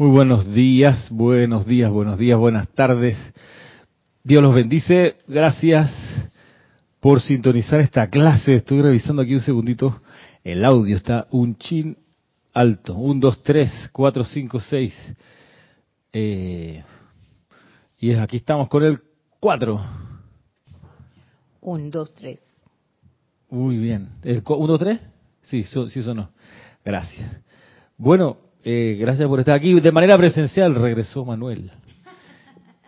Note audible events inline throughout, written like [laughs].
Muy buenos días, buenos días, buenos días, buenas tardes. Dios los bendice. Gracias por sintonizar esta clase. Estoy revisando aquí un segundito. El audio está un chin alto. Un, dos, tres, cuatro, cinco, seis. Eh, y aquí estamos con el cuatro. Un, dos, tres. Muy bien. ¿El uno, dos, tres? Sí, sí, eso no. Gracias. Bueno, eh, gracias por estar aquí. De manera presencial regresó Manuel.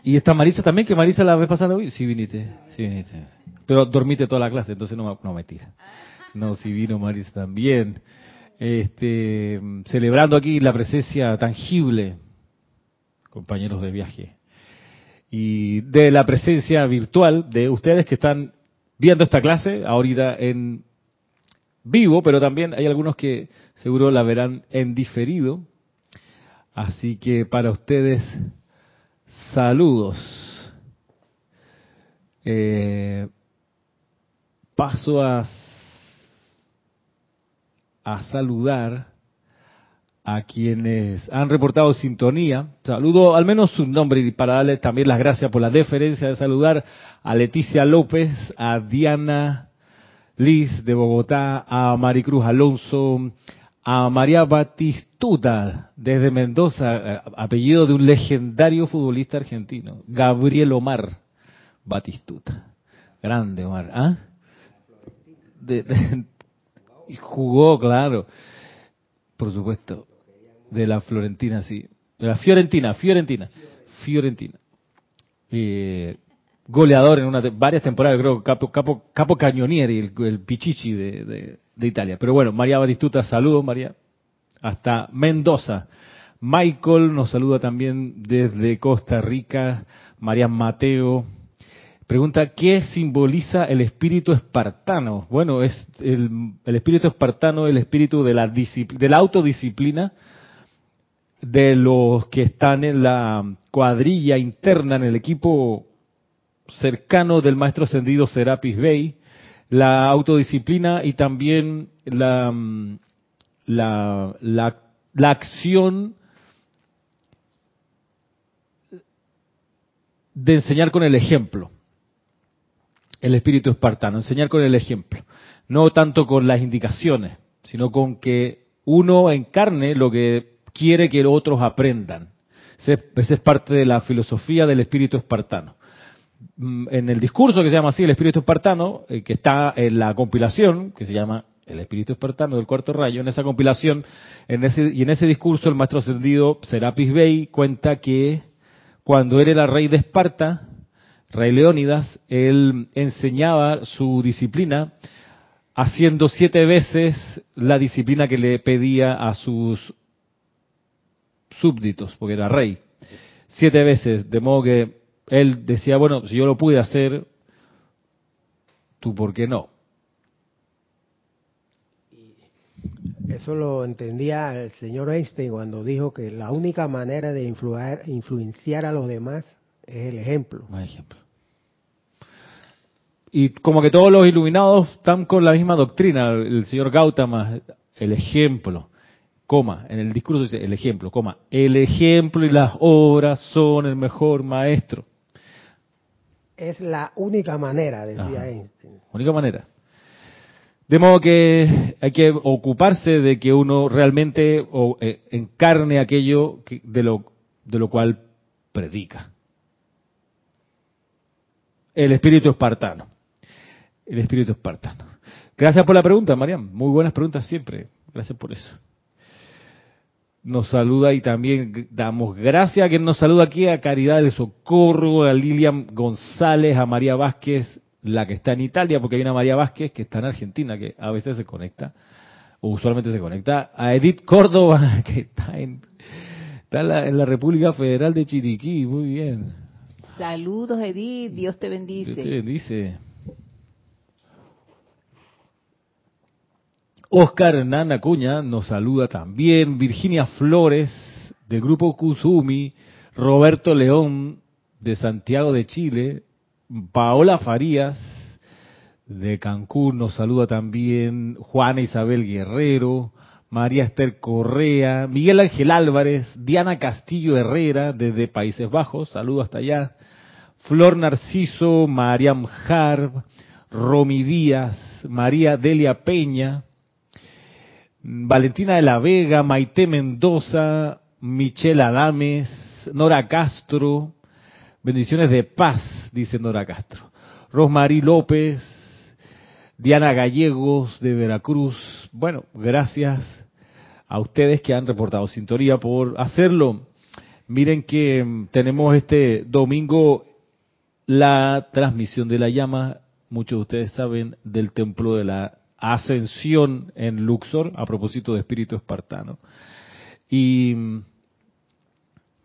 Y está Marisa también, que Marisa la vez pasada hoy. Sí, viniste. Sí, viniste. Pero dormiste toda la clase, entonces no, no mentira. No, sí vino Marisa también. Este, celebrando aquí la presencia tangible, compañeros de viaje. Y de la presencia virtual de ustedes que están viendo esta clase ahorita en vivo, pero también hay algunos que seguro la verán en diferido. Así que para ustedes, saludos. Eh, paso a, a saludar a quienes han reportado sintonía. Saludo al menos su nombre y para darles también las gracias por la deferencia de saludar a Leticia López, a Diana Liz de Bogotá, a Maricruz Alonso, a María Batistuta desde Mendoza, eh, apellido de un legendario futbolista argentino, Gabriel Omar Batistuta. Grande Omar, ¿ah? jugó, claro, por supuesto, de la Florentina, sí, de la Fiorentina, Fiorentina, Fiorentina. Eh, goleador en una varias temporadas, creo, capo, capo, capo cañonieri, el, el pichichi de, Italia. Pero bueno, María Batistuta, saludos María, hasta Mendoza. Michael nos saluda también desde Costa Rica. María Mateo pregunta, ¿qué simboliza el espíritu espartano? Bueno, es el, el espíritu espartano, el espíritu de la, de la autodisciplina de los que están en la cuadrilla interna, en el equipo cercano del maestro ascendido Serapis Bey, la autodisciplina y también la, la, la, acción de enseñar con el ejemplo. El espíritu espartano, enseñar con el ejemplo. No tanto con las indicaciones, sino con que uno encarne lo que quiere que otros aprendan. Esa es parte de la filosofía del espíritu espartano. Mm, en el discurso que se llama así, el espíritu espartano, eh, que está en la compilación, que se llama el espíritu espartano del cuarto rayo, en esa compilación, en ese, y en ese discurso el maestro ascendido Serapis Bey cuenta que cuando él era rey de Esparta, rey Leónidas, él enseñaba su disciplina haciendo siete veces la disciplina que le pedía a sus súbditos, porque era rey. Siete veces, de modo que él decía, bueno, si yo lo pude hacer, tú por qué no. Eso lo entendía el señor Einstein cuando dijo que la única manera de influenciar a los demás es el ejemplo. ejemplo. Y como que todos los iluminados están con la misma doctrina, el señor Gautama, el ejemplo, coma, en el discurso dice el ejemplo, coma, el ejemplo y las obras son el mejor maestro es la única manera, decía Einstein. Única manera. De modo que hay que ocuparse de que uno realmente eh, encarne aquello de, lo, de lo cual predica. El espíritu espartano. El espíritu espartano. Gracias por la pregunta, Mariam. Muy buenas preguntas siempre. Gracias por eso nos saluda y también damos gracias a quien nos saluda aquí a Caridad del Socorro, a Lilian González, a María Vázquez, la que está en Italia, porque hay una María Vázquez que está en Argentina, que a veces se conecta, o usualmente se conecta, a Edith Córdoba, [laughs] que está en, está en, la, República Federal de Chiriquí, muy bien. Saludos Edith, Dios te bendice. Dios te bendice. Oscar Hernán Acuña nos saluda también, Virginia Flores del grupo Kuzumi, Roberto León de Santiago de Chile, Paola Farías de Cancún nos saluda también, Juana Isabel Guerrero, María Esther Correa, Miguel Ángel Álvarez, Diana Castillo Herrera desde Países Bajos, saludo hasta allá, Flor Narciso, Mariam Harb, Romy Díaz, María Delia Peña, Valentina de la Vega, Maite Mendoza, Michelle Adames, Nora Castro, bendiciones de paz, dice Nora Castro, Rosmarie López, Diana Gallegos de Veracruz. Bueno, gracias a ustedes que han reportado sintonía por hacerlo. Miren que mm, tenemos este domingo la transmisión de la llama, muchos de ustedes saben, del templo de la ascensión en Luxor, a propósito de espíritu espartano. Y mm,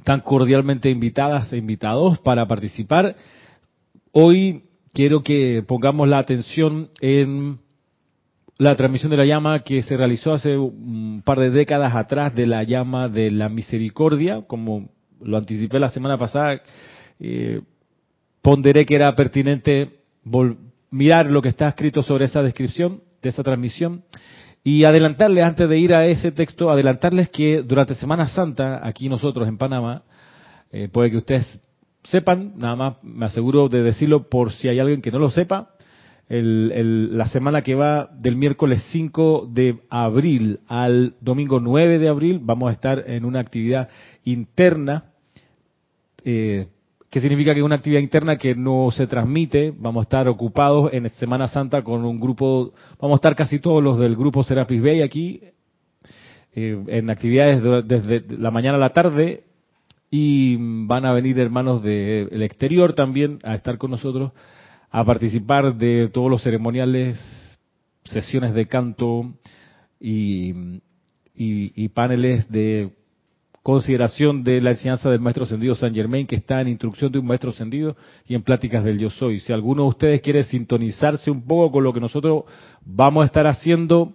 tan cordialmente invitadas e invitados para participar. Hoy quiero que pongamos la atención en la transmisión de la llama que se realizó hace un par de décadas atrás de la llama de la misericordia, como lo anticipé la semana pasada, eh, ponderé que era pertinente mirar lo que está escrito sobre esa descripción de esa transmisión. Y adelantarles, antes de ir a ese texto, adelantarles que durante Semana Santa, aquí nosotros en Panamá, eh, puede que ustedes sepan, nada más me aseguro de decirlo por si hay alguien que no lo sepa, el, la semana que va del miércoles 5 de abril al domingo 9 de abril vamos a estar en una actividad interna, eh, que significa que es una actividad interna que no se transmite, vamos a estar ocupados en Semana Santa con un grupo, vamos a estar casi todos los del grupo Serapis Bay aquí, eh, en actividades desde la mañana a la tarde, y van a venir hermanos del exterior también a estar con nosotros a participar de todos los ceremoniales, sesiones de canto y, y, paneles de consideración de la enseñanza del maestro ascendido San Germain, que está en instrucción de un maestro ascendido y en pláticas del yo soy. Si alguno de ustedes quiere sintonizarse un poco con lo que nosotros vamos a estar haciendo,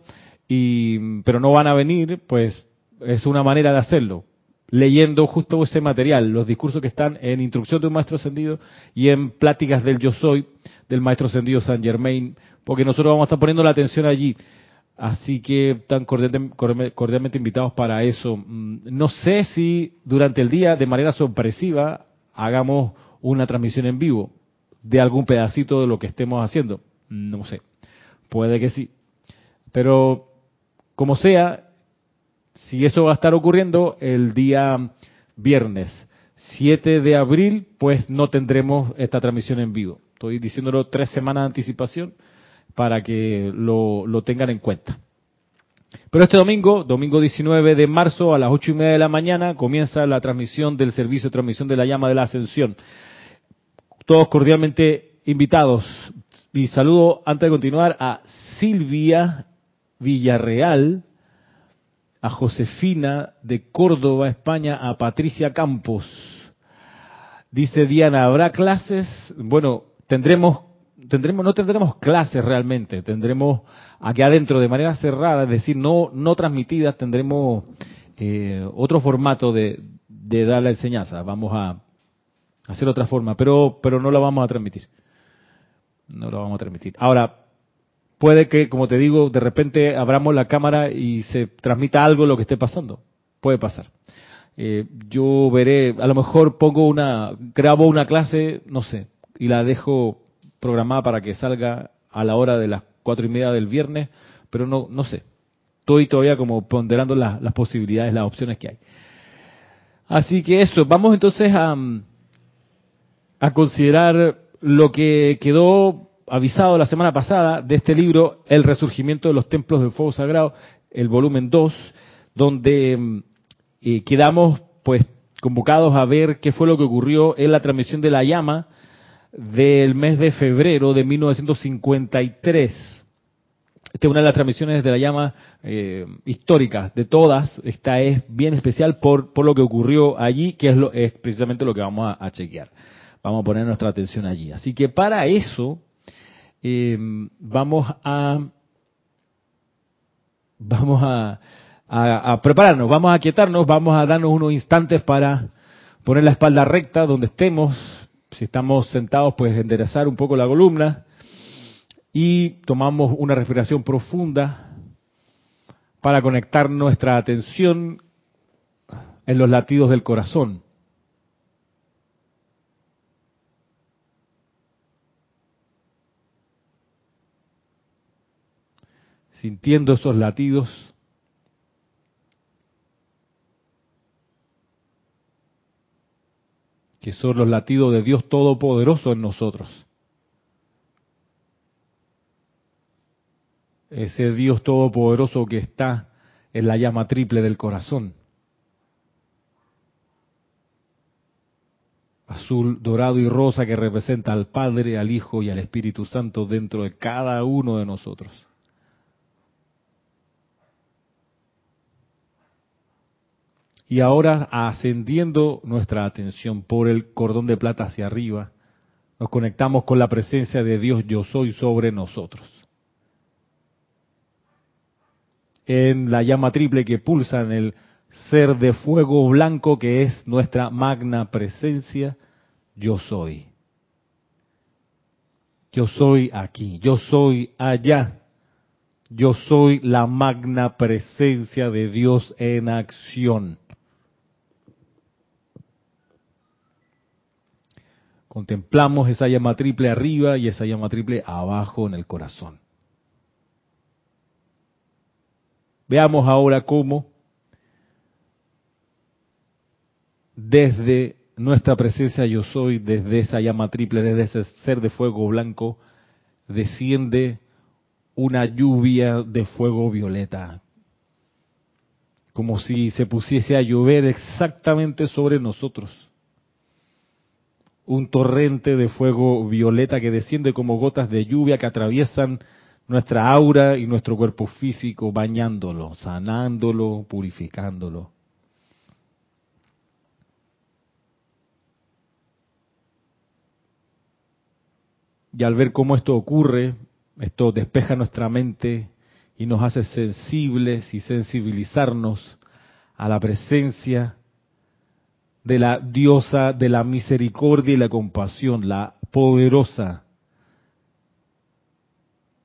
y, pero no van a venir, pues es una manera de hacerlo leyendo justo ese material, los discursos que están en Instrucción de un Maestro Ascendido y en Pláticas del Yo Soy del Maestro Ascendido San Germain, porque nosotros vamos a estar poniendo la atención allí. Así que están cordialmente invitados para eso. Mm, no sé si durante el día, de manera sorpresiva, hagamos una transmisión en vivo de algún pedacito de lo que estemos haciendo. No sé. Puede que sí. Pero, como sea, si eso va a estar ocurriendo el día viernes 7 de abril, pues no tendremos esta transmisión en vivo. Estoy diciéndolo tres semanas de anticipación para que lo, lo tengan en cuenta. Pero este domingo, domingo 19 de marzo a las ocho y media de la mañana, comienza la transmisión del servicio de transmisión de la llama de la ascensión. Todos cordialmente invitados. Y saludo antes de continuar a Silvia Villarreal, a Josefina de Córdoba, España, a Patricia Campos. Dice Diana, ¿habrá clases? Bueno, tendremos, tendremos, no tendremos clases realmente, tendremos aquí adentro de manera cerrada, es decir, no, no transmitidas, tendremos eh, otro formato de, de dar la enseñanza. Vamos a hacer otra forma, pero, pero no la vamos a transmitir. No la vamos a transmitir. Ahora, puede que, como te digo, de repente abramos la cámara y se transmita algo lo que esté pasando. Puede pasar. Eh, yo veré, a lo mejor pongo una, grabo una clase, no sé, y la dejo programada para que salga a la hora de las cuatro y media del viernes, pero no, no sé. Estoy todavía como ponderando las posibilidades, las opciones que hay. Así que eso, vamos entonces a, a considerar lo que quedó avisado la semana pasada de este libro, El resurgimiento de los templos del fuego sagrado, el volumen 2, donde mm, eh, quedamos pues convocados a ver qué fue lo que ocurrió en la transmisión de la llama del mes de febrero de 1953. Esta es una de las transmisiones de la llama eh, históricas de todas. Esta es bien especial por, por lo que ocurrió allí, que es, lo, es precisamente lo que vamos a chequear. Vamos a poner nuestra atención allí. Así que para eso eh, vamos a vamos a, a, prepararnos, vamos a quietarnos, vamos a darnos unos instantes para poner la espalda recta donde estemos. Si estamos sentados, pues enderezar un poco la columna y tomamos una respiración profunda para conectar nuestra atención en los latidos del corazón. Sintiendo esos latidos, que son los latidos de Dios Todopoderoso en nosotros. ese Dios todopoderoso que está en la llama triple del corazón. Azul, dorado y rosa que representa al Padre, al Hijo y al Espíritu Santo dentro de cada uno de nosotros. Y ahora ascendiendo nuestra atención por el cordón de plata hacia arriba, nos conectamos con la presencia de Dios yo soy sobre nosotros. en la llama triple que pulsa en el ser de fuego blanco que es nuestra magna presencia, yo soy. Yo soy aquí, yo soy allá. Yo soy la magna presencia de Dios en acción. Contemplamos esa llama triple arriba y esa llama triple abajo en el corazón. Veamos ahora cómo desde nuestra presencia yo soy, desde esa llama triple, desde ese ser de fuego blanco, desciende una lluvia de fuego violeta, como si se pusiese a llover exactamente sobre nosotros. Un torrente de fuego violeta que desciende como gotas de lluvia que atraviesan nuestra aura y nuestro cuerpo físico, bañándolo, sanándolo, purificándolo. Y al ver cómo esto ocurre, esto despeja nuestra mente y nos hace sensibles y sensibilizarnos a la presencia de la diosa de la misericordia y la compasión, la poderosa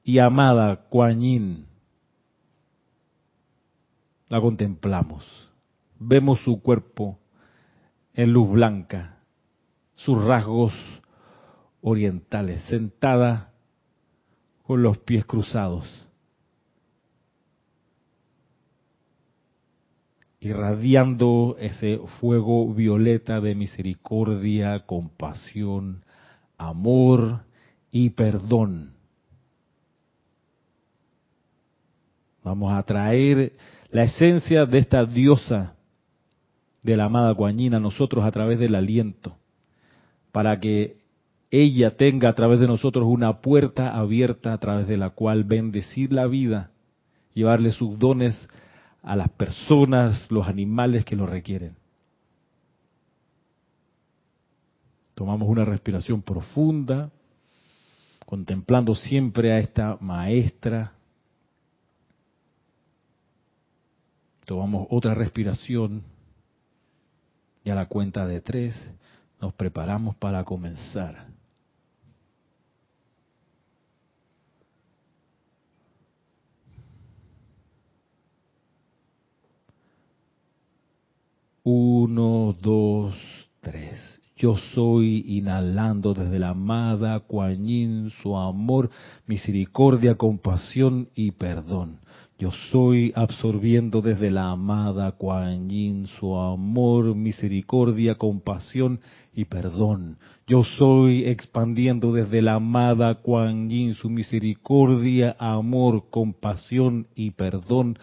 y amada Kuan Yin. La contemplamos. Vemos su cuerpo en luz blanca, sus rasgos orientales, sentada con los pies cruzados, irradiando ese fuego violeta de misericordia, compasión, amor y perdón. Vamos a traer la esencia de esta diosa de la amada Guañina a nosotros a través del aliento, para que ella tenga a través de nosotros una puerta abierta a través de la cual bendecir la vida, llevarle sus dones a las personas, los animales que lo requieren. Tomamos una respiración profunda, contemplando siempre a esta maestra Tomamos otra respiración y a la cuenta de tres nos preparamos para comenzar. Uno, dos, tres. Yo soy inhalando desde la amada Kuan su amor, misericordia, compasión y perdón. Yo soy absorbiendo desde la amada Kuan Yin su amor, misericordia, compasión y perdón. Yo soy expandiendo desde la amada Kuan Yin su misericordia, amor, compasión y perdón.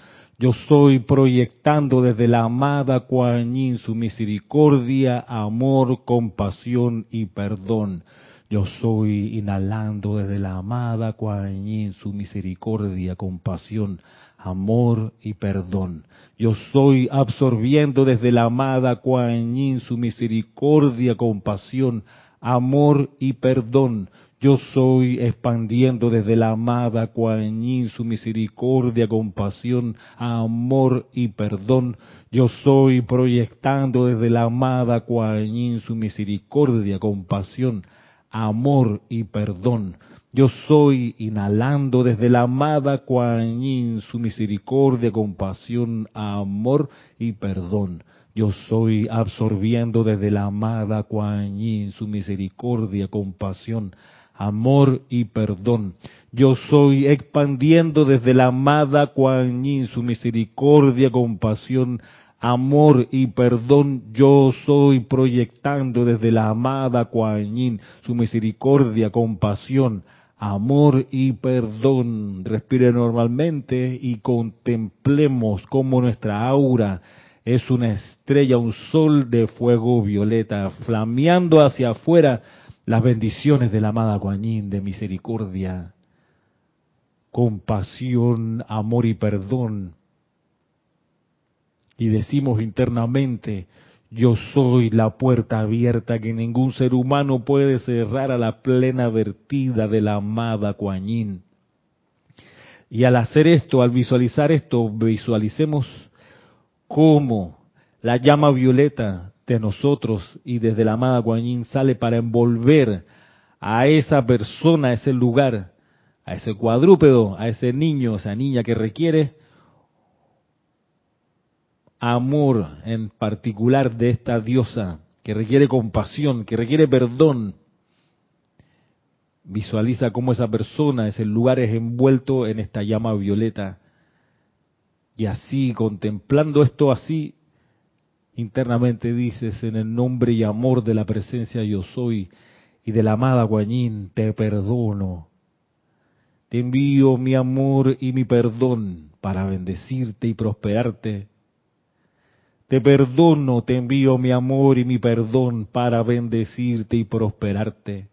Yo soy proyectando desde la amada Kuan su misericordia, amor, compasión y perdón. Yo soy inhalando desde la amada Kuan su misericordia, compasión, amor y perdón. Yo soy absorbiendo desde la amada Kuan su misericordia, compasión, amor y perdón. Yo soy expandiendo desde la amada Kuan su misericordia, compasión, amor y perdón. Yo soy proyectando desde la amada Kuan su misericordia, compasión, amor y perdón. Yo soy inhalando desde la amada Kuan su misericordia, compasión, amor y perdón. Yo soy absorbiendo desde la amada Kuan su misericordia, compasión, amor y perdón. Yo soy expandiendo desde la amada Kuan Yin su misericordia, compasión, amor y perdón. Yo soy proyectando desde la amada Kuan Yin su misericordia, compasión, amor y perdón. Respire normalmente y contemplemos cómo nuestra aura es una estrella, un sol de fuego violeta, flameando hacia afuera las bendiciones de la amada Kuan Yin, de misericordia, compasión, amor y perdón. Y decimos internamente, yo soy la puerta abierta que ningún ser humano puede cerrar a la plena vertida de la amada Yin. Y al hacer esto, al visualizar esto, visualicemos cómo la llama violeta de nosotros y desde la amada Kuan Yin sale para envolver a esa persona, a ese lugar, a ese cuadrúpedo, a ese niño, a esa niña que requiere amor en particular de esta diosa, que requiere compasión, que requiere perdón. Visualiza cómo esa persona, ese lugar es envuelto en esta llama violeta. Y así, contemplando esto así, internamente dices, en el nombre y amor de la presencia yo soy y de la amada Guañín, te perdono. Te envío mi amor y mi perdón para bendecirte y prosperarte te perdono, te envío mi amor y mi perdón para bendecirte y prosperarte.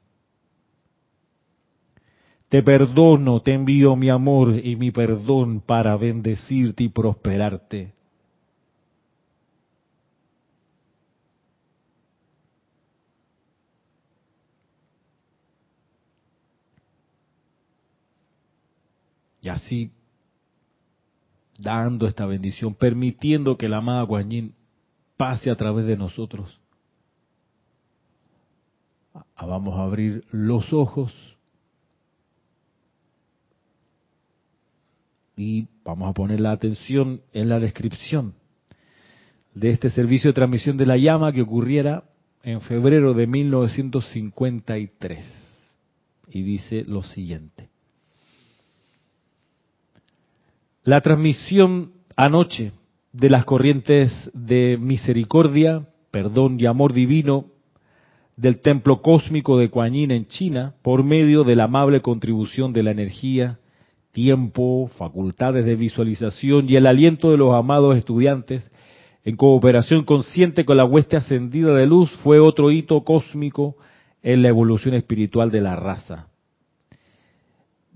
Te perdono, te envío mi amor y mi perdón para bendecirte y prosperarte. Y así dando esta bendición, permitiendo que la amada Guanyin pase a través de nosotros. Ah, vamos a abrir los ojos y vamos a poner la atención en la descripción de este servicio de transmisión de la llama que ocurriera en febrero de 1953. Y dice lo siguiente. La transmisión anoche de las corrientes de misericordia, perdón y amor divino del templo cósmico de Kuan Yin en China por medio de la amable contribución de la energía, tiempo, facultades de visualización y el aliento de los amados estudiantes en cooperación consciente con la hueste ascendida de luz fue otro hito cósmico en la evolución espiritual de la raza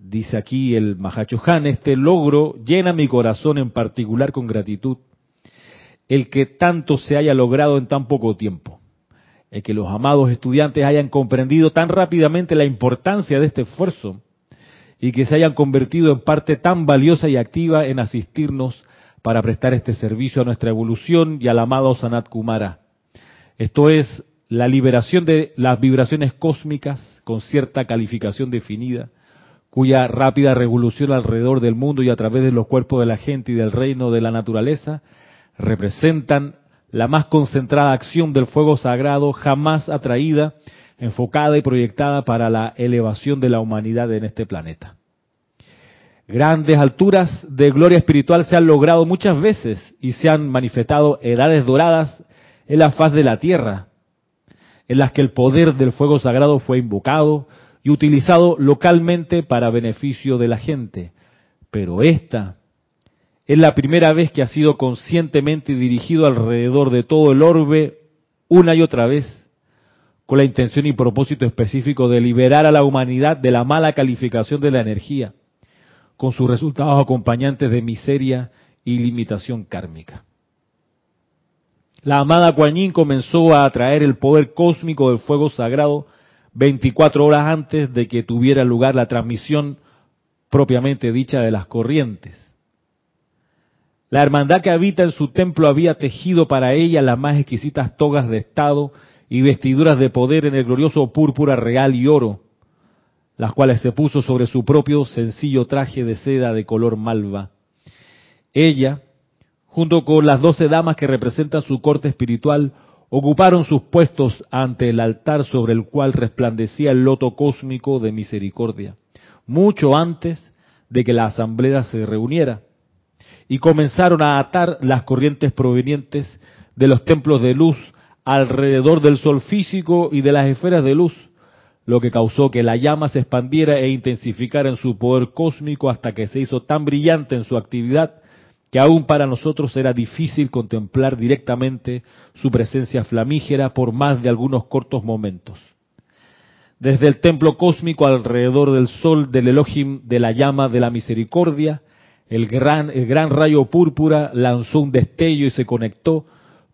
dice aquí el Mahacho Han, este logro llena mi corazón en particular con gratitud. El que tanto se haya logrado en tan poco tiempo. El que los amados estudiantes hayan comprendido tan rápidamente la importancia de este esfuerzo y que se hayan convertido en parte tan valiosa y activa en asistirnos para prestar este servicio a nuestra evolución y al amado Sanat Kumara. Esto es la liberación de las vibraciones cósmicas con cierta calificación definida, cuya rápida revolución alrededor del mundo y a través de los cuerpos de la gente y del reino de la naturaleza representan la más concentrada acción del fuego sagrado jamás atraída, enfocada y proyectada para la elevación de la humanidad en este planeta. Grandes alturas de gloria espiritual se han logrado muchas veces y se han manifestado edades doradas en la faz de la tierra, en las que el poder del fuego sagrado fue invocado, y utilizado localmente para beneficio de la gente. Pero esta es la primera vez que ha sido conscientemente dirigido alrededor de todo el orbe una y otra vez, con la intención y propósito específico de liberar a la humanidad de la mala calificación de la energía, con sus resultados acompañantes de miseria y limitación kármica. La amada Kuan comenzó a atraer el poder cósmico del fuego sagrado 24 horas antes de que tuviera lugar la transmisión propiamente dicha de las corrientes. La hermandad que habita en su templo había tejido para ella las más exquisitas togas de estado y vestiduras de poder en el glorioso púrpura real y oro, las cuales se puso sobre su propio sencillo traje de seda de color malva. Ella, junto con las doce damas que representan su corte espiritual, ocuparon sus puestos ante el altar sobre el cual resplandecía el loto cósmico de misericordia, mucho antes de que la asamblea se reuniera, y comenzaron a atar las corrientes provenientes de los templos de luz alrededor del sol físico y de las esferas de luz, lo que causó que la llama se expandiera e intensificara en su poder cósmico hasta que se hizo tan brillante en su actividad que aún para nosotros era difícil contemplar directamente su presencia flamígera por más de algunos cortos momentos. Desde el templo cósmico alrededor del sol del Elohim de la llama de la misericordia, el gran, el gran rayo púrpura lanzó un destello y se conectó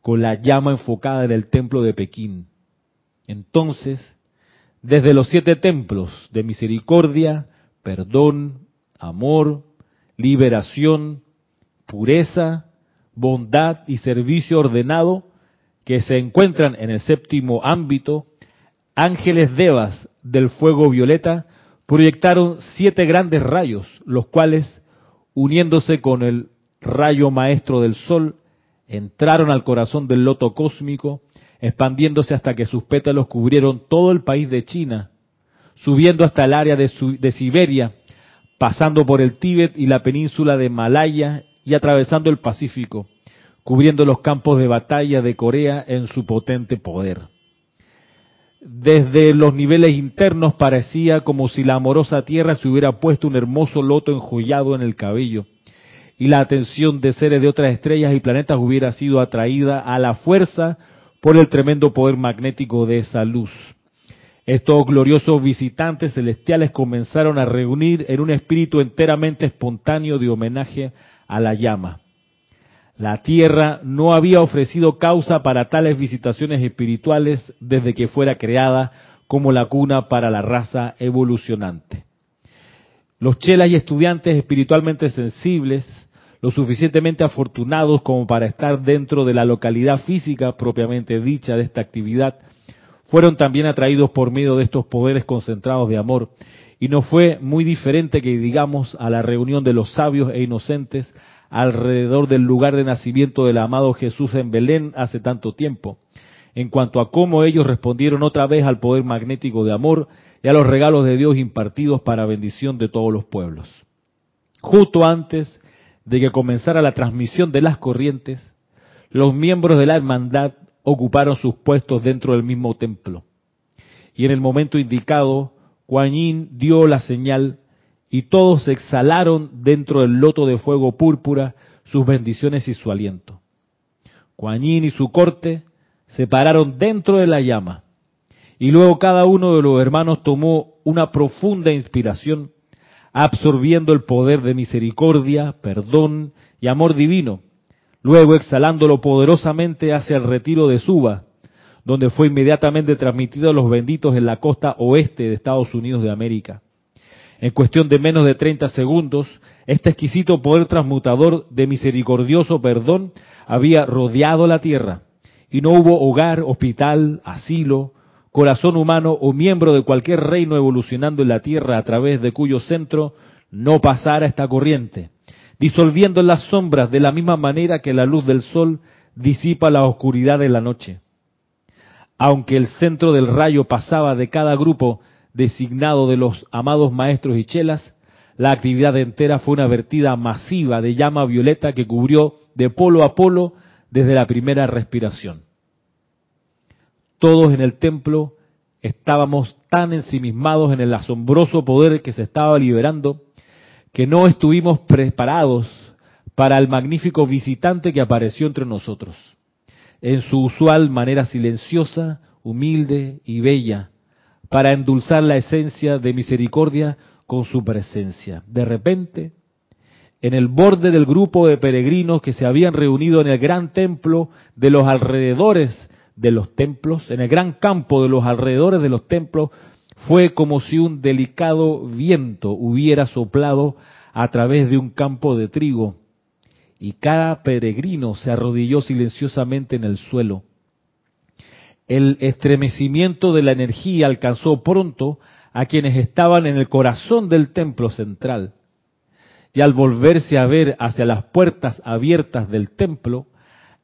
con la llama enfocada en el templo de Pekín. Entonces, desde los siete templos de misericordia, perdón, amor, liberación, pureza, bondad y servicio ordenado que se encuentran en el séptimo ámbito, ángeles devas del fuego violeta proyectaron siete grandes rayos, los cuales, uniéndose con el rayo maestro del sol, entraron al corazón del loto cósmico, expandiéndose hasta que sus pétalos cubrieron todo el país de China, subiendo hasta el área de, Siberia, pasando por el Tíbet y la península de Malaya y atravesando el Pacífico, cubriendo los campos de batalla de Corea en su potente poder. Desde los niveles internos parecía como si la amorosa tierra se hubiera puesto un hermoso loto enjollado en el cabello, y la atención de seres de otras estrellas y planetas hubiera sido atraída a la fuerza por el tremendo poder magnético de esa luz. Estos gloriosos visitantes celestiales comenzaron a reunir en un espíritu enteramente espontáneo de homenaje a la llama. La Tierra no había ofrecido causa para tales visitaciones espirituales desde que fuera creada como la cuna para la raza evolucionante. Los chelas y estudiantes espiritualmente sensibles lo suficientemente afortunados como para estar dentro de la localidad física propiamente dicha de esta actividad, fueron también atraídos por medio de estos poderes concentrados de amor, y no fue muy diferente que digamos a la reunión de los sabios e inocentes alrededor del lugar de nacimiento del amado Jesús en Belén hace tanto tiempo, en cuanto a cómo ellos respondieron otra vez al poder magnético de amor y a los regalos de Dios impartidos para bendición de todos los pueblos. Justo antes de que comenzara la transmisión de las corrientes, los miembros de la hermandad ocuparon sus puestos dentro del mismo templo. Y en el momento indicado, Kuan dio la señal y todos exhalaron dentro del loto de fuego púrpura sus bendiciones y su aliento. Kuan y su corte se pararon dentro de la llama y luego cada uno de los hermanos tomó una profunda inspiración absorbiendo el poder de misericordia, perdón y amor divino, luego exhalándolo poderosamente hacia el retiro de Suba, donde fue inmediatamente transmitido a los benditos en la costa oeste de Estados Unidos de América. En cuestión de menos de 30 segundos, este exquisito poder transmutador de misericordioso perdón había rodeado la tierra, y no hubo hogar, hospital, asilo, corazón humano o miembro de cualquier reino evolucionando en la Tierra a través de cuyo centro no pasara esta corriente, disolviendo las sombras de la misma manera que la luz del sol disipa la oscuridad de la noche. Aunque el centro del rayo pasaba de cada grupo designado de los amados maestros y chelas, la actividad entera fue una vertida masiva de llama violeta que cubrió de polo a polo desde la primera respiración. Todos en el templo estábamos tan ensimismados en el asombroso poder que se estaba liberando que no estuvimos preparados para el magnífico visitante que apareció entre nosotros, en su usual manera silenciosa, humilde y bella, para endulzar la esencia de misericordia con su presencia. De repente, en el borde del grupo de peregrinos que se habían reunido en el gran templo de los alrededores de los templos, en el gran campo de los alrededores de los templos, fue como si un delicado viento hubiera soplado a través de un campo de trigo, y cada peregrino se arrodilló silenciosamente en el suelo. el estremecimiento de la energía alcanzó pronto a quienes estaban en el corazón del templo central. Y al volverse a ver hacia las puertas abiertas del templo,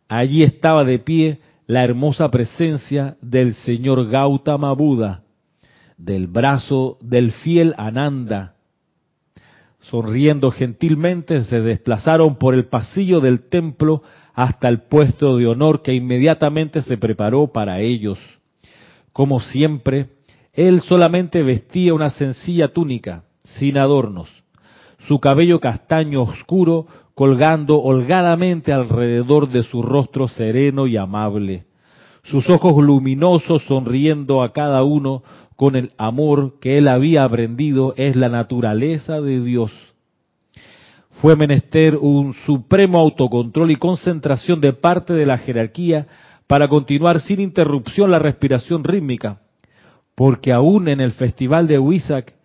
allí estaba de pie la hermosa presencia del señor Gautama Buda, del brazo del fiel Ananda. Sonriendo gentilmente se desplazaron por el pasillo del templo hasta el puesto de honor que inmediatamente se preparó para ellos. Como siempre, él solamente vestía una sencilla túnica, sin adornos, su cabello castaño oscuro colgando holgadamente alrededor de su rostro sereno y amable, sus ojos luminosos sonriendo a cada uno con el amor que él había aprendido es la naturaleza de Dios fue menester un supremo autocontrol y concentración de parte de la jerarquía para continuar sin interrupción la respiración rítmica, porque aún en el festival de Huizac,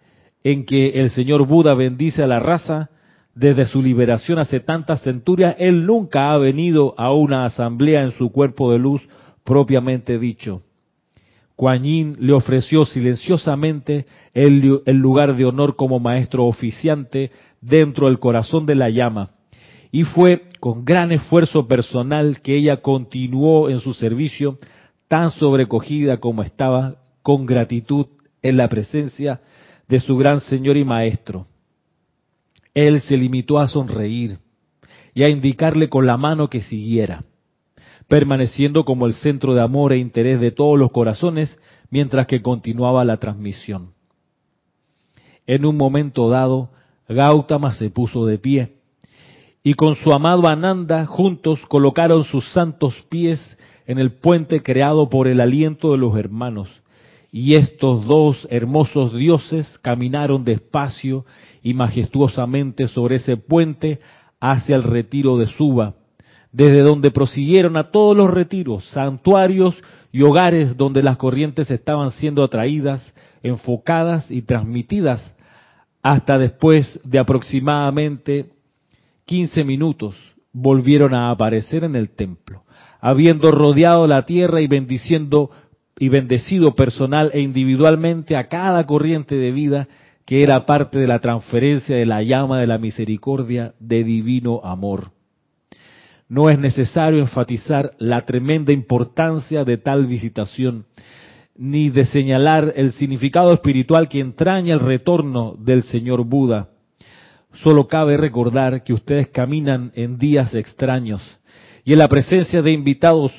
en que el señor Buda bendice a la raza, desde su liberación hace tantas centurias, él nunca ha venido a una asamblea en su cuerpo de luz propiamente dicho. Kuan le ofreció silenciosamente el, el, lugar de honor como maestro oficiante dentro del corazón de la llama. Y fue con gran esfuerzo personal que ella continuó en su servicio, tan sobrecogida como estaba, con gratitud en la presencia de su gran Señor y Maestro. Él se limitó a sonreír y a indicarle con la mano que siguiera permaneciendo como el centro de amor e interés de todos los corazones mientras que continuaba la transmisión. En un momento dado, Gautama se puso de pie y con su amado Ananda juntos colocaron sus santos pies en el puente creado por el aliento de los hermanos. Y estos dos hermosos dioses caminaron despacio y majestuosamente sobre ese puente hacia el retiro de Suba, desde donde prosiguieron a todos los retiros, santuarios y hogares donde las corrientes estaban siendo atraídas, enfocadas y transmitidas, hasta después de aproximadamente 15 minutos volvieron a aparecer en el templo, habiendo rodeado la tierra y bendiciendo y bendecido personal e individualmente a cada corriente de vida que era parte de la transferencia de la llama de la misericordia de divino amor. No es necesario enfatizar la tremenda importancia de tal visitación, ni de señalar el significado espiritual que entraña el retorno del señor Buda. Solo cabe recordar que ustedes caminan en días extraños y en la presencia de invitados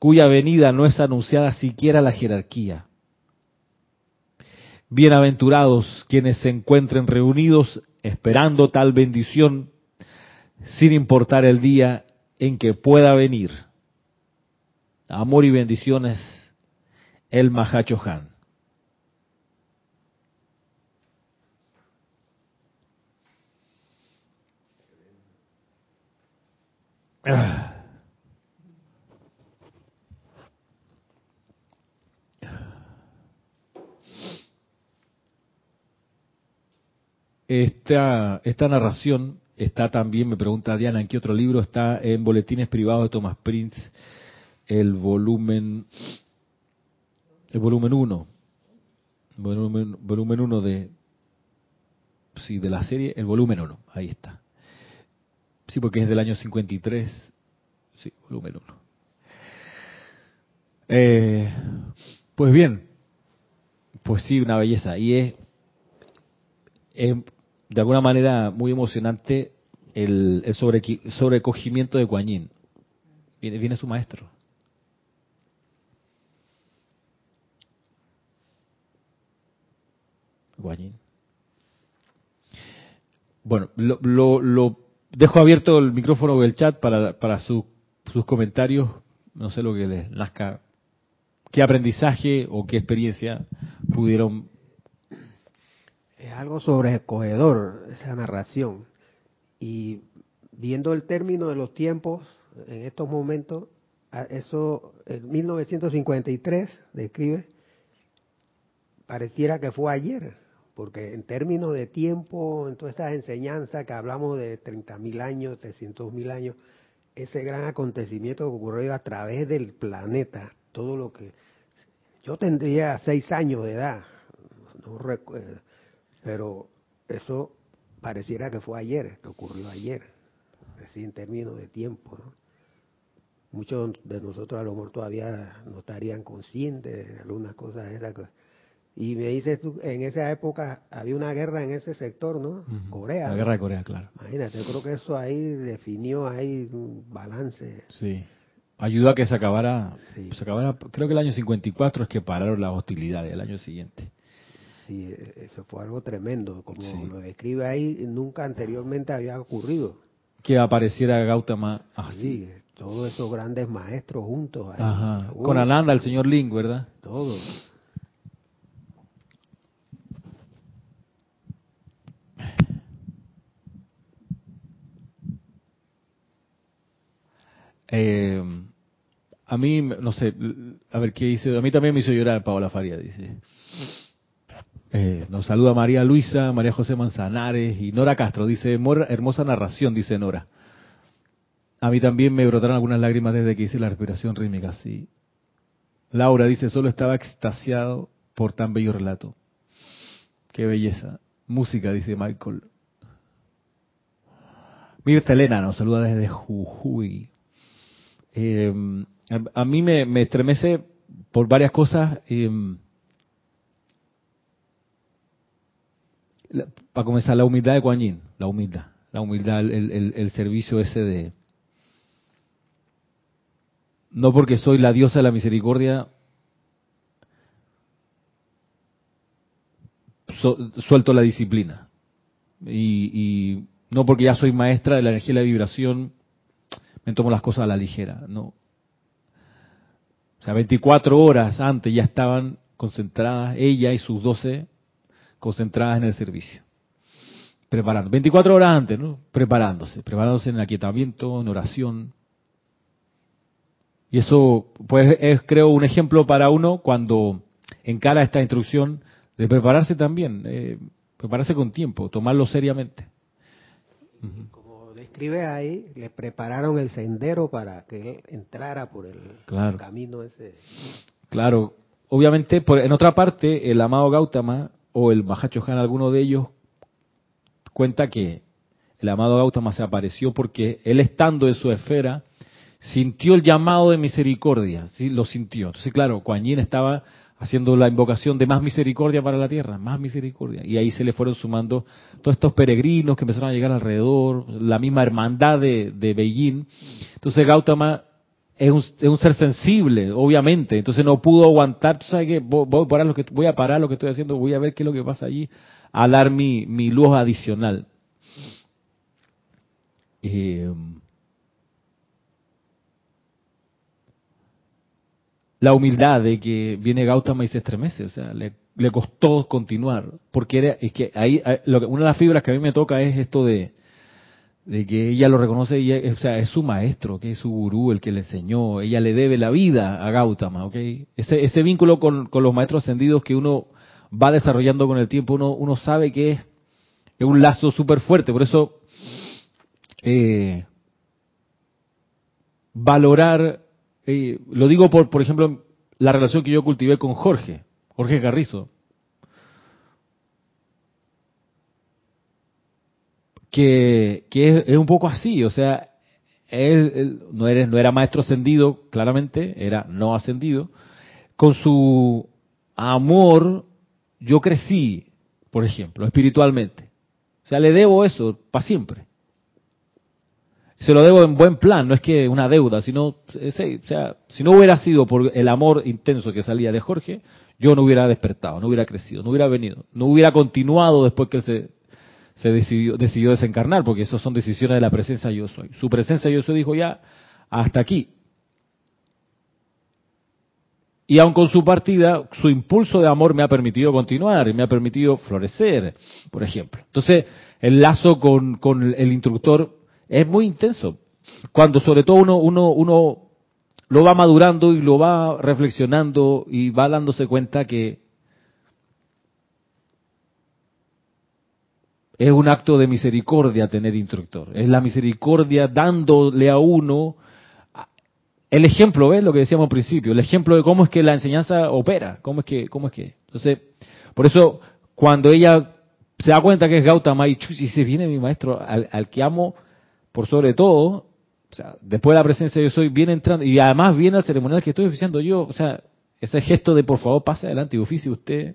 cuya venida no es anunciada siquiera la jerarquía. Bienaventurados quienes se encuentren reunidos esperando tal bendición sin importar el día en que pueda venir. Amor y bendiciones, el Mahacho Han. Esta, esta narración Está también, me pregunta Diana, ¿en qué otro libro? Está en Boletines Privados de Thomas Prince, el volumen el volumen 1. Volumen, volumen 1 de sí, de la serie, el volumen 1, ahí está. Sí, porque es del año 53. Sí, volumen 1. Eh, pues bien, pues sí, una belleza. Y es, es de alguna manera muy emocionante el, sobre, sobrecogimiento de Guanyin. Viene, viene su maestro. Guanyin. Bueno, lo, lo, dejo abierto el micrófono del chat para, para sus comentarios. No sé lo que les nazca, qué aprendizaje o qué experiencia pudieron es algo sobrecogedor esa narración. Y viendo el término de los tiempos en estos momentos, eso en 1953 describe, pareciera que fue ayer, porque en términos de tiempo, en todas estas enseñanzas que hablamos de 30.000 años, 300.000 años, ese gran acontecimiento que ocurrió a través del planeta, todo lo que yo tendría seis años de edad, no recuerdo, pero eso pareciera que fue ayer, que ocurrió ayer, así en términos de tiempo. ¿no? Muchos de nosotros a lo mejor todavía no estarían conscientes de algunas cosas. Era y me dices tú, en esa época había una guerra en ese sector, ¿no? Corea. La guerra de Corea, claro. Imagínate, yo creo que eso ahí definió ahí un balance. Sí. Ayudó a que se acabara, se acabara, creo que el año 54 es que pararon las hostilidades, el año siguiente. Sí, eso fue algo tremendo, como lo describe ahí, nunca anteriormente había ocurrido. Que apareciera Gautama así. Sí, todos esos grandes maestros juntos. Ahí. Ajá. Con Ananda, el señor Ling, ¿verdad? Todos. Eh, a mí, no sé, a ver qué dice. A mí también me hizo llorar Paola Faria, dice. Eh, nos saluda María Luisa, María José Manzanares y Nora Castro. Dice, hermosa narración, dice Nora. A mí también me brotaron algunas lágrimas desde que hice la respiración rítmica, sí. Laura dice, solo estaba extasiado por tan bello relato. Qué belleza. Música, dice Michael. Mirta Elena nos saluda desde Jujuy. Eh, a, mí me, estremece por varias cosas. Eh, para comenzar, la humildad de Kuan la humildad, la humildad, el, servicio ese de... No porque soy la diosa de la misericordia, suelto la disciplina. Y, y, no porque ya soy maestra de la energía y la vibración, me tomo las cosas a la ligera, no. O sea, 24 horas antes ya estaban concentradas ella y sus 12 concentradas en el servicio. Preparando. 24 horas antes, ¿no? Preparándose, preparándose en aquietamiento, en oración. Y eso, pues, es creo un ejemplo para uno cuando encara esta instrucción de prepararse también, eh, prepararse con tiempo, tomarlo seriamente escribe ahí, le prepararon el sendero para que él entrara por el camino ese. Claro, obviamente, por, en otra parte, el amado Gautama o el Han, alguno de ellos, cuenta que el amado Gautama se apareció porque él estando en su esfera, sintió el llamado de misericordia, ¿sí? lo sintió. Entonces, claro, Kuan estaba haciendo la invocación de más misericordia para la tierra, más misericordia. Y ahí se le fueron sumando todos estos peregrinos que empezaron a llegar alrededor, la misma hermandad de, de Beijing. Entonces Gautama es un, es un, ser sensible, obviamente, entonces no pudo aguantar, tú sabes que voy, a parar lo que voy a parar lo que estoy haciendo, voy a ver qué es lo que pasa allí, a dar mi, mi luz adicional. Eh, la humildad de que viene Gautama y se estremece, o sea, le, costó continuar, porque era, es que ahí, una de las fibras que a mí me toca es esto de, de que ella lo reconoce, y o sea, es su maestro, que es su gurú, el que le enseñó, ella le debe la vida a Gautama, ¿ok? Ese, ese vínculo con, los maestros ascendidos que uno va desarrollando con el tiempo, uno, uno sabe que es, es un lazo súper fuerte, por eso eh, valorar eh, lo digo por, por ejemplo, la relación que yo cultivé con Jorge, Jorge Carrizo. Que, que es, un poco así, o sea, él, no, era, no era maestro ascendido, claramente, era no ascendido. Con su amor, yo crecí, por ejemplo, espiritualmente. O sea, le debo eso para siempre se lo debo en buen plan, no es que una deuda, sino, o sea, si no hubiera sido por el amor intenso que salía de Jorge, yo no hubiera despertado, no hubiera crecido, no hubiera venido, no hubiera continuado después que él se, se decidió, decidió desencarnar, porque eso son decisiones de la presencia yo soy. Su presencia yo soy dijo ya, hasta aquí. Y aun con su partida, su impulso de amor me ha permitido continuar y me ha permitido florecer, por ejemplo. Entonces, el lazo con, con el instructor es muy intenso. Cuando sobre todo uno, uno, uno lo va madurando y lo va reflexionando y va dándose cuenta que es un acto de misericordia tener instructor. Es la misericordia dándole a uno el ejemplo, ¿ves? Lo que decíamos al principio, el ejemplo de cómo es que la enseñanza opera, cómo es que, cómo es que. Entonces, por eso, cuando ella se da cuenta que es Gautama y, y se viene mi maestro, al, al, que amo por sobre todo, o sea, después de la presencia yo soy, viene entrando, y además viene al ceremonial que estoy oficiando yo, o sea, ese gesto de por favor pase adelante y oficie usted,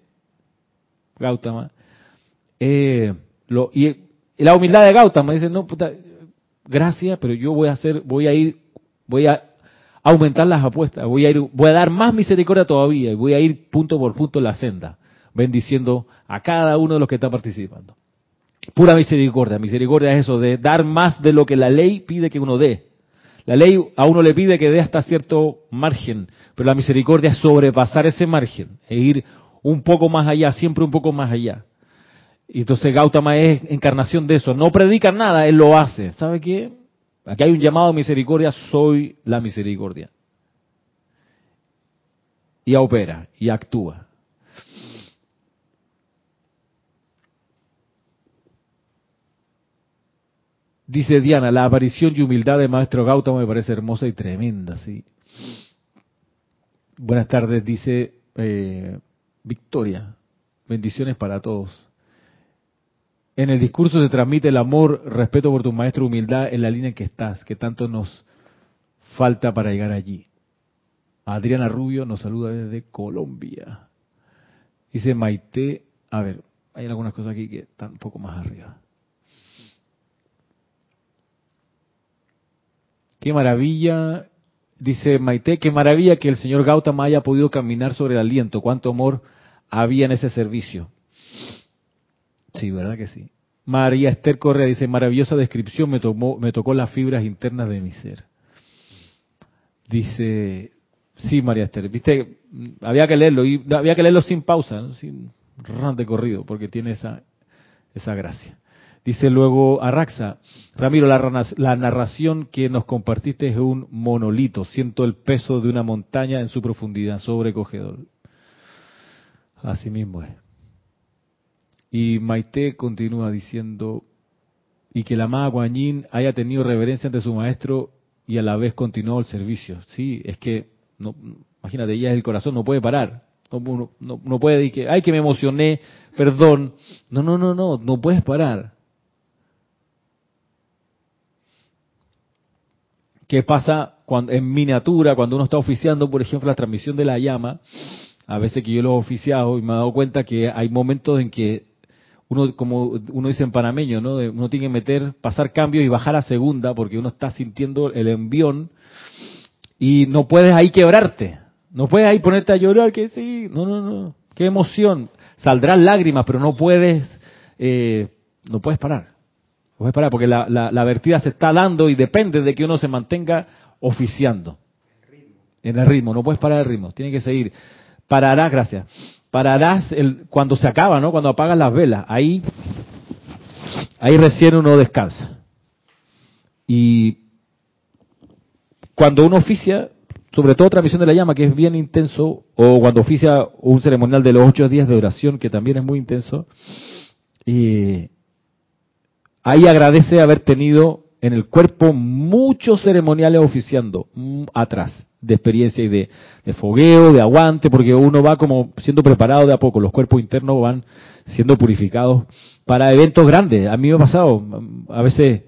Gautama. Eh, lo, y, la humildad de Gautama dice, no, puta, gracias, pero yo voy a hacer, voy a ir, voy a aumentar las apuestas, voy a ir, voy a dar más misericordia todavía y voy a ir punto por punto la senda, bendiciendo a cada uno de los que está participando. Pura misericordia, misericordia es eso de dar más de lo que la ley pide que uno dé. La ley a uno le pide que dé hasta cierto margen, pero la misericordia es sobrepasar ese margen e ir un poco más allá, siempre un poco más allá. Y entonces Gautama es encarnación de eso. No predica nada, él lo hace. ¿Sabe qué? Aquí hay un llamado a misericordia, soy la misericordia. Y opera, y actúa. Dice Diana, la aparición y humildad de Maestro Gautama me parece hermosa y tremenda, sí. Buenas tardes, dice eh, Victoria. Bendiciones para todos. En el discurso se transmite el amor, respeto por tu maestro, humildad en la línea en que estás, que tanto nos falta para llegar allí. Adriana Rubio nos saluda desde Colombia. Dice Maite, a ver, hay algunas cosas aquí que están un poco más arriba. Qué maravilla, dice Maite, qué maravilla que el señor Gautama haya podido caminar sobre el aliento. Cuánto amor había en ese servicio. Sí, ¿verdad que sí? María Esther Correa dice, maravillosa descripción, me, tomó, me tocó las fibras internas de mi ser. Dice, sí, María Esther, viste, había que leerlo, y había que leerlo sin pausa, ¿no? sin de corrido, porque tiene esa, esa gracia. Dice luego Arraxa, Ramiro, la, la, narración que nos compartiste es un monolito, siento el peso de una montaña en su profundidad, sobrecogedor. Así mismo es. Y Maite continúa diciendo, y que la amada Guanyin haya tenido reverencia ante su maestro y a la vez continuó el servicio. Sí, es que, no, imagínate, ella es el corazón, no puede parar. No, puede decir que, ay, que me emocioné, perdón. No, no, no, no, no puedes parar. ¿Qué pasa cuando, en miniatura, cuando uno está oficiando, por ejemplo, la transmisión de la llama? A veces que yo lo he oficiado y me he dado cuenta que hay momentos en que uno, como uno dice en panameño, ¿no? Uno tiene que meter, pasar cambios y bajar a segunda porque uno está sintiendo el envión y no puedes ahí quebrarte. No puedes ahí ponerte a llorar, que sí, no, no, no, qué emoción. Saldrán lágrimas, pero no puedes, eh, no puedes parar. No puedes parar porque la, la, la vertida se está dando y depende de que uno se mantenga oficiando. En el ritmo, no puedes parar el ritmo, tiene que seguir. Pararás, gracias pararás el, cuando se acaba, ¿no? Cuando apagan las velas. Ahí, ahí recién uno descansa. Y cuando uno oficia, sobre todo transmisión de la llama, que es bien intenso, o cuando oficia un ceremonial de los ocho días de oración, que también es muy intenso, y ahí agradece haber tenido en el cuerpo muchos ceremoniales oficiando mm, atrás de experiencia y de, fogueo, de aguante, porque uno va como siendo preparado de a poco, los cuerpos internos van siendo purificados para eventos grandes. A mí me ha pasado, a veces,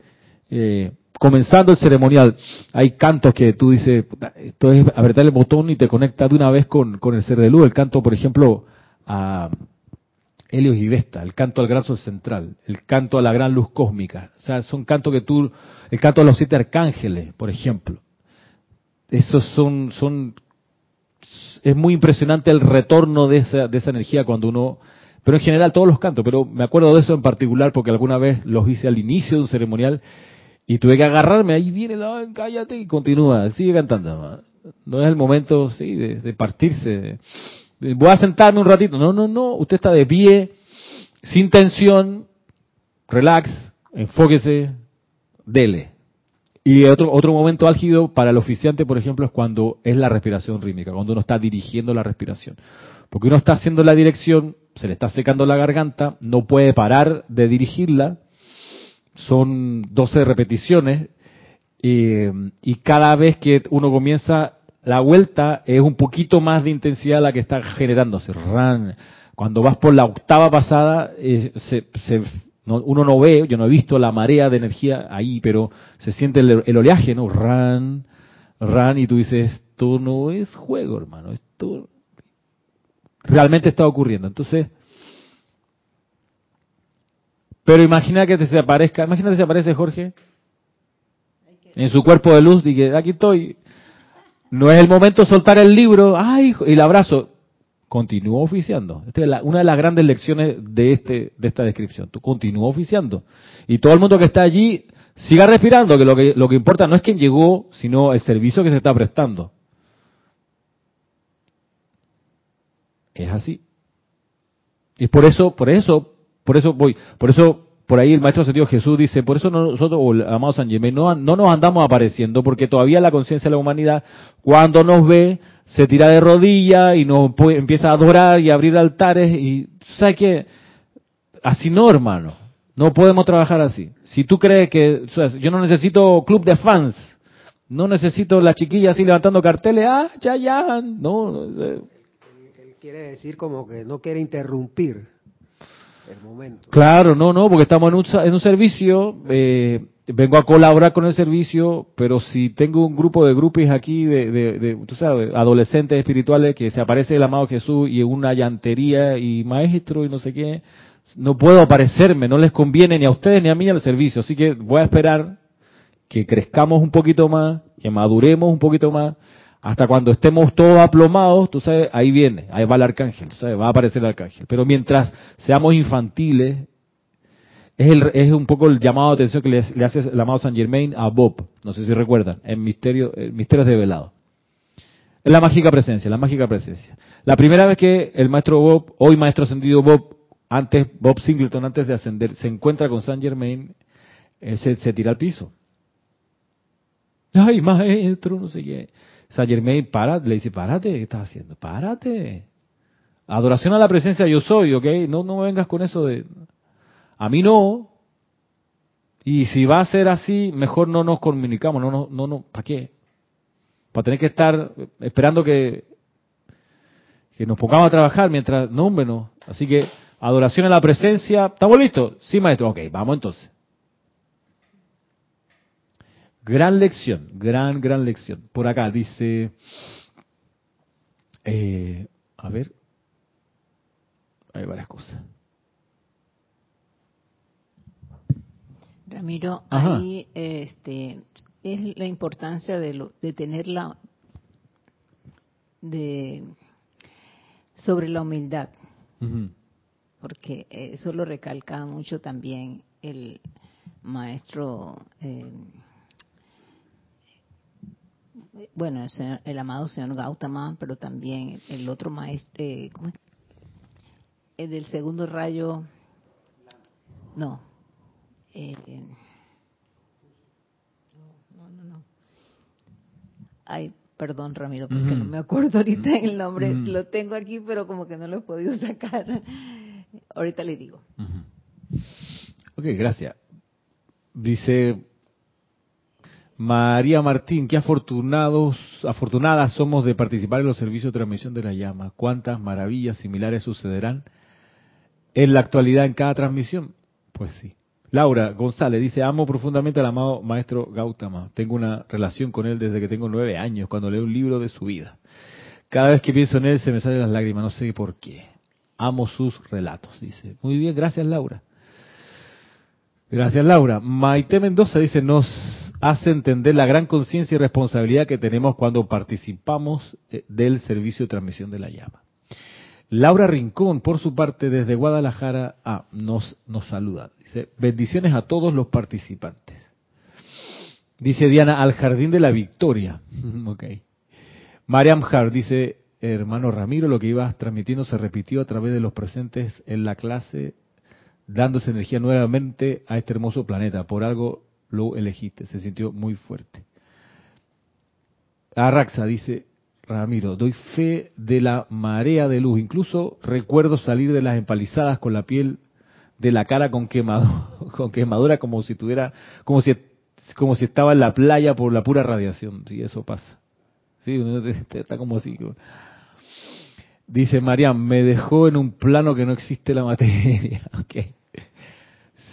eh, comenzando el ceremonial, hay cantos que tú dices, esto es apretar el botón y te conecta de una vez con, con el ser de luz. El canto, por ejemplo, a Helios y Vesta, el canto al gran sol central, el canto a la gran luz cósmica. O sea, son cantos que tú, el canto a los siete arcángeles, por ejemplo esos son, son, es muy impresionante el retorno de esa, de esa energía cuando uno, pero en general todos los cantos, pero me acuerdo de eso en particular porque alguna vez los hice al inicio de un ceremonial y tuve que agarrarme, ahí viene la, cállate y continúa, sigue cantando. No es el momento, sí, de, partirse. voy a sentarme un ratito. No, no, no, usted está de pie, sin tensión, relax, enfóquese, dele. Y otro, otro momento álgido para el oficiante, por ejemplo, es cuando es la respiración rítmica, cuando uno está dirigiendo la respiración. Porque uno está haciendo la dirección, se le está secando la garganta, no puede parar de dirigirla, son 12 repeticiones, eh, y cada vez que uno comienza la vuelta es un poquito más de intensidad la que está generándose. Cuando vas por la octava pasada, eh, se, se, uno no ve, yo no he visto la marea de energía ahí, pero se siente el, oleaje, ¿no? Ran, ran, y tú dices, esto no es juego, hermano, esto realmente está ocurriendo. Entonces, pero imagina que te desaparezca, imagínate que desaparece Jorge en su cuerpo de luz y que aquí estoy. No es el momento de soltar el libro, ay, y el abrazo. Continúa oficiando. Esta es una de las grandes lecciones de este de esta descripción. Tú continúa oficiando. Y todo el mundo que está allí siga respirando, que lo que lo que importa no es quién llegó, sino el servicio que se está prestando. Es así. Y por eso, por eso, por eso voy, por eso por ahí el maestro sentido Jesús dice, por eso nosotros, o el amado San Germain, no, no nos andamos apareciendo, porque todavía la conciencia de la humanidad, cuando nos ve, se tira de rodillas y nos empieza a adorar y a abrir altares y, ¿sabes qué? Así no, hermano. No podemos trabajar así. Si tú crees que, yo no necesito club de fans, no necesito la chiquilla así levantando carteles, ah, ya, ya, no. no Él quiere decir como que no quiere interrumpir el momento. Claro, no, no, porque estamos en un, en un servicio, eh, vengo a colaborar con el servicio, pero si tengo un grupo de grupos aquí, de, de, tú sabes, adolescentes espirituales, que se aparece el amado Jesús y una llantería y maestro y no sé qué, no puedo aparecerme, no les conviene ni a ustedes ni a mí al servicio, así que voy a esperar que crezcamos un poquito más, que maduremos un poquito más, hasta cuando estemos todos aplomados, tú sabes, ahí viene, ahí va el arcángel, tú sabes, va a aparecer el arcángel. Pero mientras seamos infantiles, es, un poco el llamado de atención que le, hace el amado San Germain a Bob, no sé si recuerdan, en Misterio, de Misterios Develados. Es la mágica presencia, la mágica presencia. La primera vez que el maestro Bob, hoy maestro ascendido Bob, antes, Bob Singleton, antes de ascender, se encuentra con San Germain, él se, tira al piso. Ay, maestro, no sé qué. Saint Germain para, le dice, párate, ¿qué estás haciendo? Párate. Adoración a la presencia yo soy, ¿ok? No, no vengas con eso de... A mí no. Y si va a ser así, mejor no nos comunicamos, no, no, no, no ¿para qué? Para tener que estar esperando que, que nos pongamos a trabajar mientras, no, hombre, no. Así que, adoración a la presencia, ¿estamos listos? Sí, maestro, ok, vamos entonces. Gran lección, gran, gran lección. Por acá dice, eh, a ver, hay varias cosas. Ramiro, ahí este, es la importancia de, lo, de tener la, de, sobre la humildad, porque eso lo recalca mucho también el maestro. Eh, bueno, el, amado señor Gautama, pero también el otro maestro, eh, ¿cómo es? El del segundo rayo, no, eh, no, no, no. Ay, perdón Ramiro, porque no me acuerdo ahorita el nombre, lo tengo aquí, pero como que no lo he podido sacar. ahorita le digo. Ok, gracias. Dice María Martín, qué afortunados, afortunadas somos de participar en los servicios de transmisión de la llama. Cuántas maravillas similares sucederán en la actualidad en cada transmisión. Pues sí. Laura González dice, amo profundamente al amado maestro Gautama. Tengo una relación con él desde que tengo nueve años, cuando leo un libro de su vida. Cada vez que pienso en él se me salen las lágrimas, no sé por qué. Amo sus relatos, dice. Muy bien, gracias Laura. Gracias Laura. Maite Mendoza dice, nos hace entender la gran conciencia y responsabilidad que tenemos cuando participamos eh, del servicio de transmisión de la llama. Laura Rincón, por su parte, desde Guadalajara, nos, nos saluda. Dice, bendiciones a todos los participantes. Dice Diana, al Jardín de la Victoria. [laughs] ok. Mariam Har dice, hermano Ramiro, lo que ibas transmitiendo se repitió a través de los presentes en la clase, dándose energía nuevamente a este hermoso planeta. Por algo lo elegiste. Se sintió muy fuerte. Arraxa dice, Ramiro, doy fe de la marea de luz. Incluso recuerdo salir de las empalizadas con la piel de la cara con quemadura, [laughs] con quemadura como si tuviera, como si, como si estaba en la playa por la pura radiación. Sí, eso pasa. Sí, uno [laughs] está como así. Dice María, me dejó en un plano que no existe la materia. [laughs] Okay.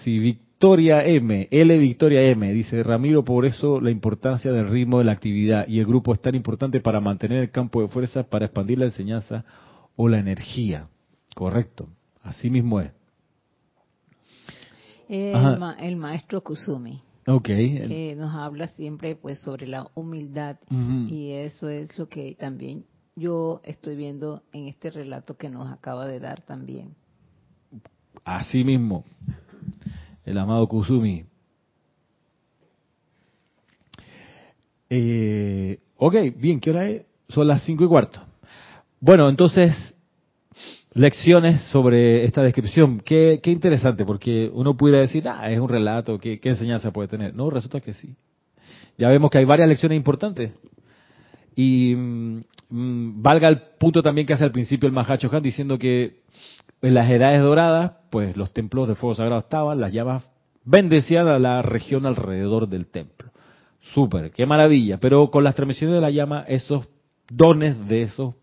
Sí, Victoria M, L Victoria M, dice Ramiro, por eso la importancia del ritmo de la actividad y el grupo es tan importante para mantener el campo de fuerza, para expandir la enseñanza o la energía. Correcto, así mismo es. El, el, maestro Kusumi. Okay. Que nos habla siempre pues sobre la humildad y eso es lo que también yo estoy viendo en este relato que nos acaba de dar también. Así mismo el amado Kusumi. Eh, ok, bien, ¿qué hora es? Son las cinco y cuarto. Bueno, entonces, lecciones sobre esta descripción. Qué, interesante, porque uno pudiera decir, ah, es un relato, ¿qué, ¿qué, enseñanza puede tener? No, resulta que sí. Ya vemos que hay varias lecciones importantes. Y mm, mm, valga el punto también que hace al principio el Mahacho Han diciendo que en las edades doradas, pues los templos de fuego sagrado estaban, las llamas bendecían a la región alrededor del templo. Súper, qué maravilla. Pero con las transmisiones de la llama, esos dones de esos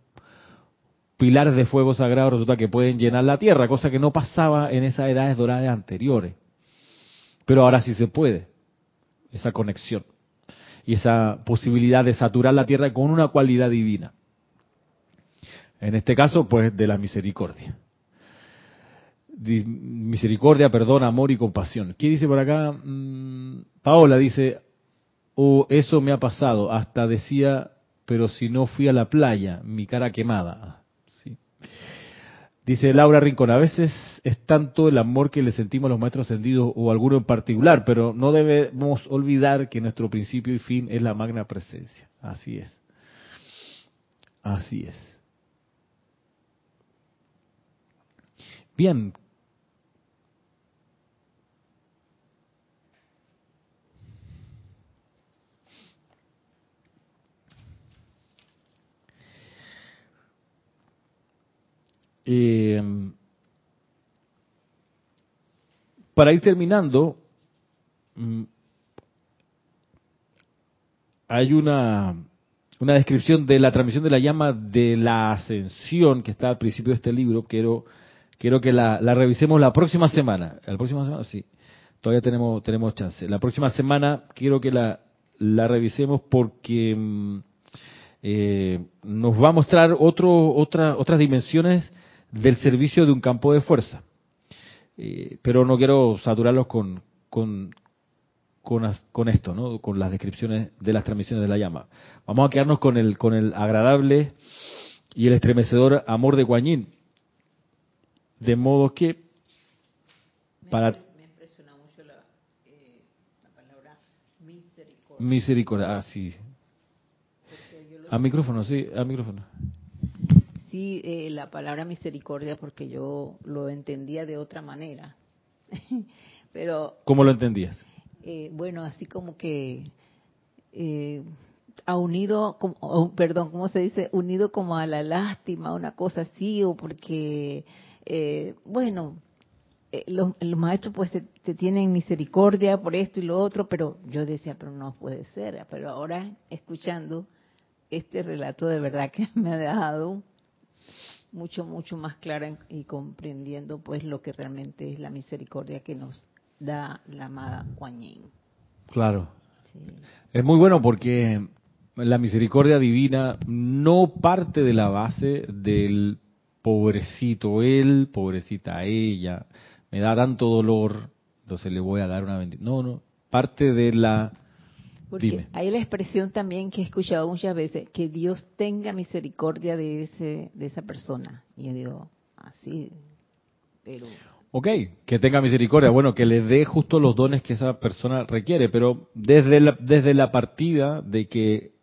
pilares de fuego sagrado resulta que pueden llenar la tierra, cosa que no pasaba en esas edades doradas anteriores. Pero ahora sí se puede, esa conexión y esa posibilidad de saturar la tierra con una cualidad divina. En este caso, pues de la misericordia misericordia, perdón, amor y compasión. ¿Qué dice por acá? Mm, Paola dice, oh, eso me ha pasado, hasta decía, pero si no fui a la playa, mi cara quemada. ¿Sí? Dice Laura Rincón, a veces es tanto el amor que le sentimos a los maestros ascendidos o alguno en particular, pero no debemos olvidar que nuestro principio y fin es la magna presencia. Así es. Así es. Bien, Eh, para ir terminando, mm, hay una, una descripción de la transmisión de la llama de la ascensión que está al principio de este libro. Quiero, quiero que la, revisemos la próxima semana. La próxima semana, sí. Todavía tenemos, tenemos chance. La próxima semana quiero que la, la revisemos porque mm, eh, nos va a mostrar otro, otra, otras dimensiones del servicio de un campo de fuerza. Eh, pero no quiero saturarlos con, con, con, esto, ¿no? con las descripciones de las transmisiones de la llama. Vamos a quedarnos con el, con el agradable y el estremecedor amor de Guanyin. De modo que para... Me impresiona mucho la, eh, palabra misericordia. Misericordia, ah, sí. A micrófono, sí, a micrófono sí eh, la palabra misericordia porque yo lo entendía de otra manera. [laughs] Pero ¿Cómo lo entendías? Eh, bueno, así como que eh, ha unido, como, perdón, ¿cómo se dice? Unido como a la lástima, una cosa así, o porque, eh, bueno, los, maestros pues te, tienen misericordia por esto y lo otro, pero yo decía, pero no puede ser. Pero ahora, escuchando este relato, de verdad que [laughs] me ha dejado mucho, mucho más clara y comprendiendo pues lo que realmente es la misericordia que nos da la amada Kuan Claro. Es muy bueno porque la misericordia divina no parte de la base del pobrecito él, pobrecita ella, me da tanto dolor, entonces le voy a dar una bendición. No, no, parte de la porque hay la expresión también que he escuchado muchas veces, que Dios tenga misericordia de ese de esa persona. Y yo digo, así, pero... Ok, que tenga misericordia, bueno, que le dé justo los dones que esa persona requiere, pero desde la, desde la partida de que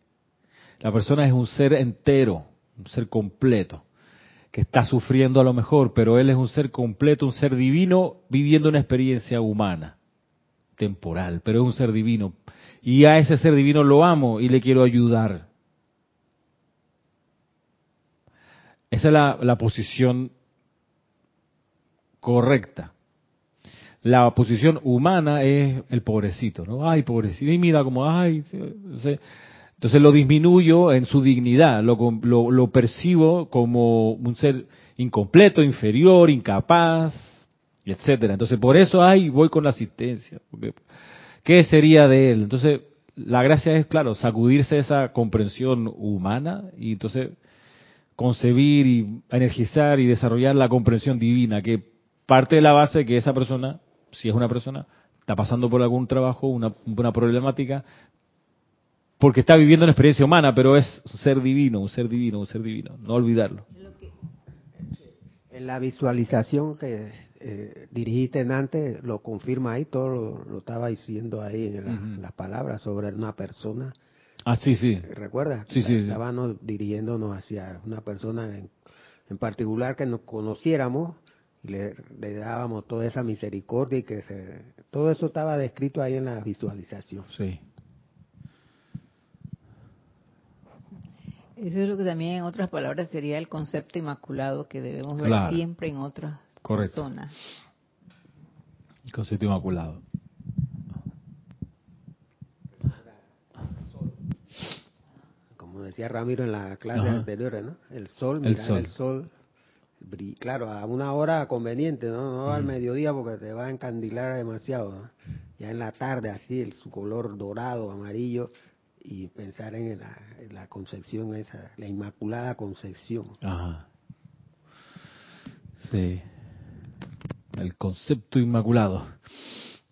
la persona es un ser entero, un ser completo, que está sufriendo a lo mejor, pero él es un ser completo, un ser divino viviendo una experiencia humana, temporal, pero es un ser divino y a ese ser divino lo amo y le quiero ayudar. Esa es la, posición correcta. La posición humana es el pobrecito, ¿no? Ay, pobrecito. Y mira como, ay. Entonces lo disminuyo en su dignidad, lo, lo, lo percibo como un ser incompleto, inferior, incapaz, etcétera. Entonces por eso, ay, voy con la asistencia. ¿Qué sería de él? Entonces la gracia es, claro, sacudirse esa comprensión humana y entonces concebir y energizar y desarrollar la comprensión divina, que parte de la base que esa persona, si es una persona, está pasando por algún trabajo, una, una problemática, porque está viviendo una experiencia humana, pero es un ser divino, un ser divino, un ser divino, no olvidarlo. En la visualización que eh, dirigiste antes, lo confirma ahí, todo lo, estaba diciendo ahí en las palabras sobre una persona. Ah, sí, sí. ¿Recuerdas? Sí, sí, Estábamos dirigiéndonos hacia una persona en, en particular que nos conociéramos y le, le, dábamos toda esa misericordia y que se, todo eso estaba descrito ahí en la visualización. Sí. Eso es lo que también en otras palabras sería el concepto inmaculado que debemos ver siempre en otras personas. El concepto inmaculado. Como decía Ramiro en la clase anterior, ¿no? El sol, el sol, el sol claro, a una hora conveniente, ¿no? No al mediodía porque te va a encandilar demasiado, Ya en la tarde, así, el, su color dorado, amarillo, y pensar en la, concepción esa, la inmaculada concepción. Ajá. Sí. El concepto inmaculado.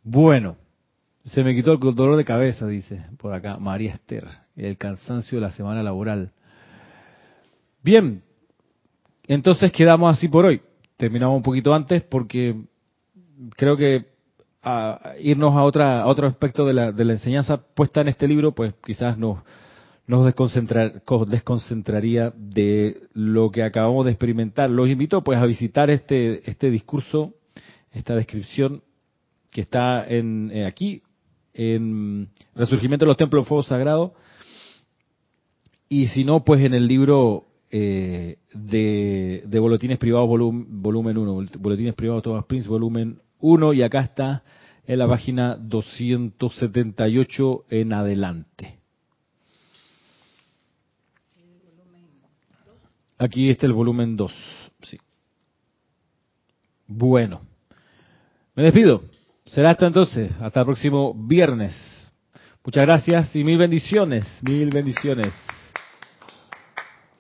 Bueno, se me quitó el dolor de cabeza, dice por acá María Esther, el cansancio de la semana laboral. Bien, entonces quedamos así por hoy. Terminamos un poquito antes porque creo que a irnos a otra otro aspecto de la, de la enseñanza puesta en este libro, pues quizás nos nos desconcentraría de lo que acabamos de experimentar. Los invito pues a visitar este este discurso, esta descripción que está en, eh, aquí en Resurgimiento de los Templos Fuego Sagrado y si no pues en el libro eh, de, de, Boletines Privados volumen 1, Boletines Privados Thomas Prince volumen 1 y acá está en la página 278 en adelante. Aquí está el volumen 2. Sí. Bueno, me despido. Será hasta entonces, hasta el próximo viernes. Muchas gracias y mil bendiciones, mil bendiciones.